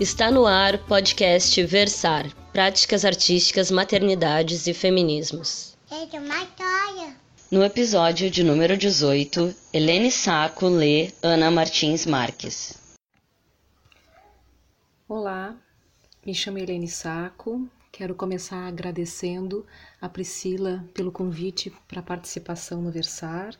Está no ar podcast Versar Práticas Artísticas, Maternidades e Feminismos. No episódio de número 18, Helene Saco lê Ana Martins Marques. Olá, me chamo Helene Saco. Quero começar agradecendo a Priscila pelo convite para a participação no Versar.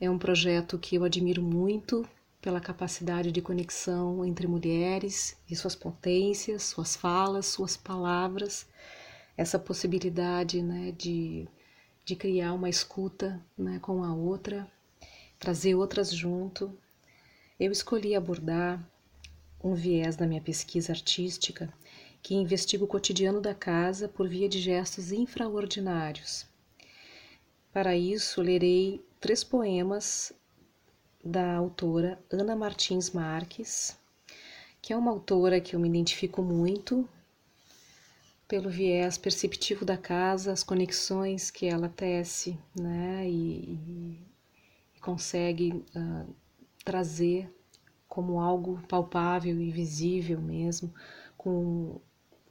É um projeto que eu admiro muito pela capacidade de conexão entre mulheres e suas potências, suas falas, suas palavras, essa possibilidade né, de, de criar uma escuta né, com a outra, trazer outras junto. Eu escolhi abordar um viés da minha pesquisa artística que investiga o cotidiano da casa por via de gestos infraordinários. Para isso, lerei três poemas da autora Ana Martins Marques, que é uma autora que eu me identifico muito pelo viés perceptivo da casa, as conexões que ela tece, né, e, e consegue uh, trazer como algo palpável e visível mesmo, com o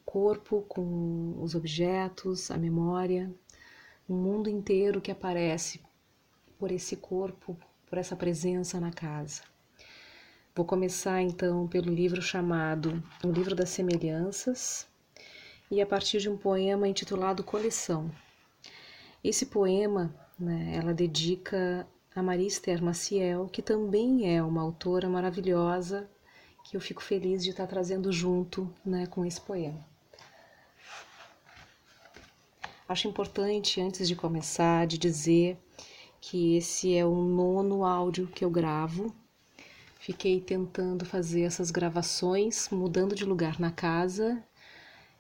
corpo, com os objetos, a memória, um mundo inteiro que aparece por esse corpo, por essa presença na casa. Vou começar então pelo livro chamado O Livro das Semelhanças e a partir de um poema intitulado Coleção. Esse poema, né, ela dedica a Maria Esther Maciel, que também é uma autora maravilhosa que eu fico feliz de estar trazendo junto né, com esse poema. Acho importante, antes de começar, de dizer que esse é o nono áudio que eu gravo. Fiquei tentando fazer essas gravações, mudando de lugar na casa.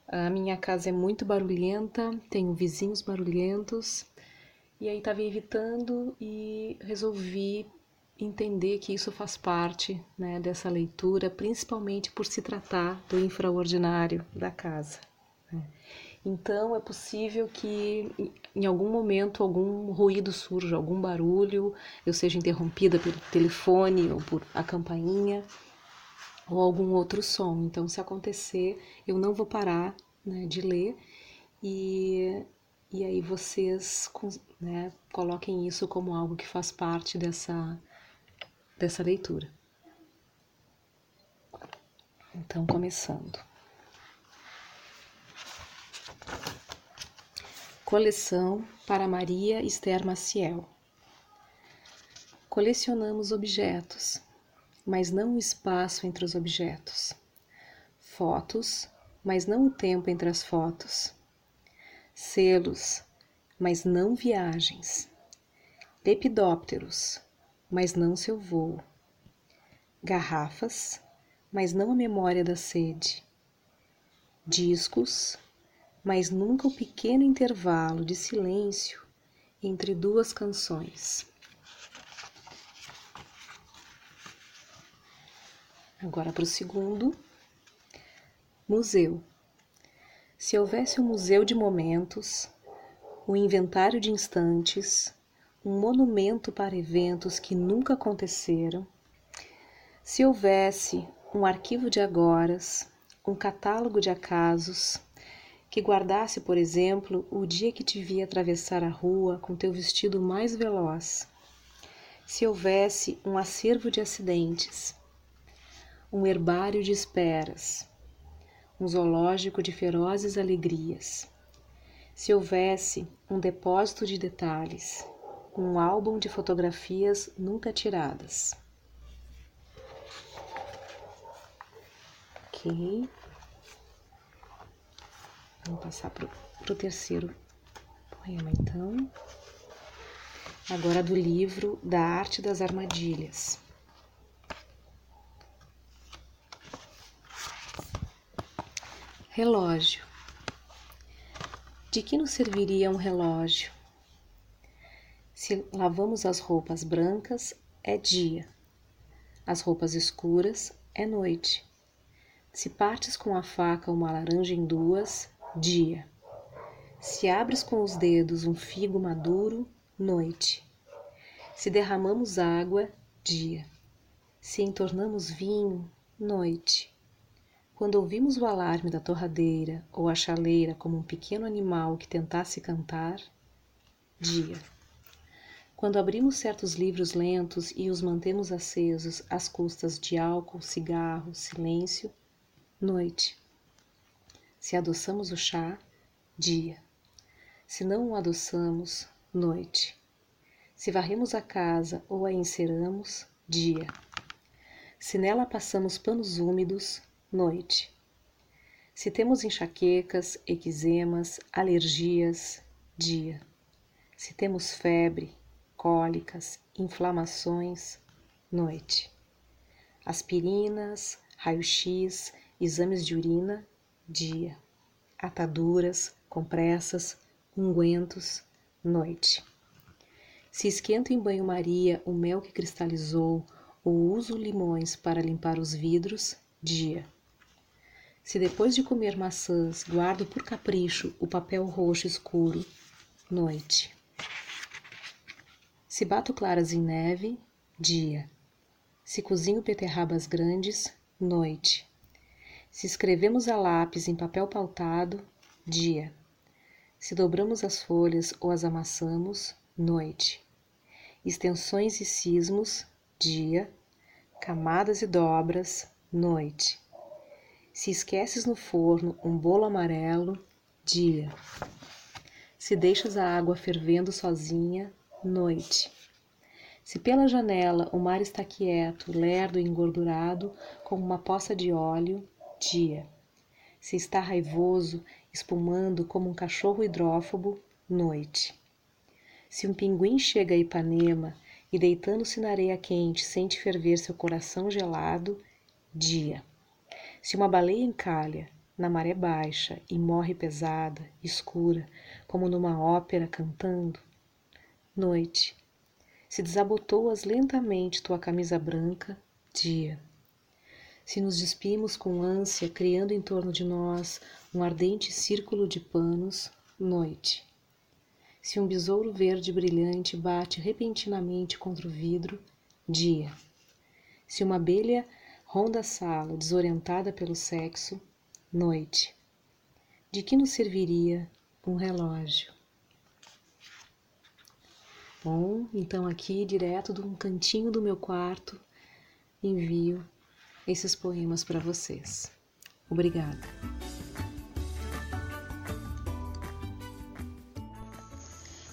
A minha casa é muito barulhenta, tenho vizinhos barulhentos, e aí estava evitando e resolvi entender que isso faz parte né, dessa leitura, principalmente por se tratar do infraordinário da casa. Né? Então é possível que em algum momento algum ruído surja, algum barulho, eu seja interrompida pelo telefone ou por a campainha ou algum outro som. Então, se acontecer, eu não vou parar né, de ler e, e aí vocês né, coloquem isso como algo que faz parte dessa, dessa leitura. Então, começando. Coleção para Maria Esther Maciel. Colecionamos objetos, mas não o espaço entre os objetos. Fotos, mas não o tempo entre as fotos. Selos, mas não viagens. Lepidópteros, mas não seu voo. Garrafas, mas não a memória da sede. Discos, mas nunca o pequeno intervalo de silêncio entre duas canções. Agora para o segundo. Museu. Se houvesse um museu de momentos, um inventário de instantes, um monumento para eventos que nunca aconteceram, se houvesse um arquivo de agoras, um catálogo de acasos, que guardasse, por exemplo, o dia que te vi atravessar a rua com teu vestido mais veloz. Se houvesse um acervo de acidentes, um herbário de esperas, um zoológico de ferozes alegrias. Se houvesse um depósito de detalhes, um álbum de fotografias nunca tiradas. Vamos passar para o terceiro poema, então. Agora do livro Da Arte das Armadilhas. Relógio. De que nos serviria um relógio? Se lavamos as roupas brancas, é dia. As roupas escuras, é noite. Se partes com a faca uma laranja em duas, dia. Se abres com os dedos um figo maduro, noite. Se derramamos água, dia. Se entornamos vinho, noite. Quando ouvimos o alarme da torradeira ou a chaleira como um pequeno animal que tentasse cantar, dia. Quando abrimos certos livros lentos e os mantemos acesos às custas de álcool, cigarro, silêncio, noite. Se adoçamos o chá, dia. Se não o adoçamos, noite. Se varremos a casa ou a enceramos, dia. Se nela passamos panos úmidos, noite. Se temos enxaquecas, eczemas, alergias, dia. Se temos febre, cólicas, inflamações, noite. Aspirinas, raio-x, exames de urina, dia. Ataduras, compressas, ungüentos, noite. Se esquento em banho-maria o mel que cristalizou ou uso limões para limpar os vidros, dia. Se depois de comer maçãs guardo por capricho o papel roxo escuro, noite. Se bato claras em neve, dia. Se cozinho beterrabas grandes, noite. Se escrevemos a lápis em papel pautado, dia. Se dobramos as folhas ou as amassamos, noite. Extensões e cismos, dia. Camadas e dobras, noite. Se esqueces no forno um bolo amarelo, dia. Se deixas a água fervendo sozinha, noite. Se pela janela o mar está quieto, lerdo e engordurado, como uma poça de óleo, dia. Se está raivoso, espumando como um cachorro hidrófobo, noite. Se um pinguim chega a Ipanema e deitando-se na areia quente sente ferver seu coração gelado, dia. Se uma baleia encalha na maré baixa e morre pesada, escura, como numa ópera cantando, noite. Se desabotoas lentamente tua camisa branca, dia. Se nos despimos com ânsia, criando em torno de nós um ardente círculo de panos, noite. Se um besouro verde brilhante bate repentinamente contra o vidro, dia. Se uma abelha ronda a sala, desorientada pelo sexo, noite. De que nos serviria um relógio? Bom, então aqui, direto de um cantinho do meu quarto, envio esses poemas para vocês. Obrigada.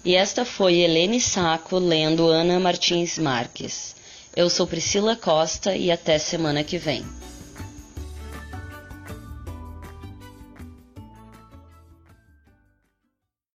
E esta foi Helene Saco lendo Ana Martins Marques. Eu sou Priscila Costa e até semana que vem.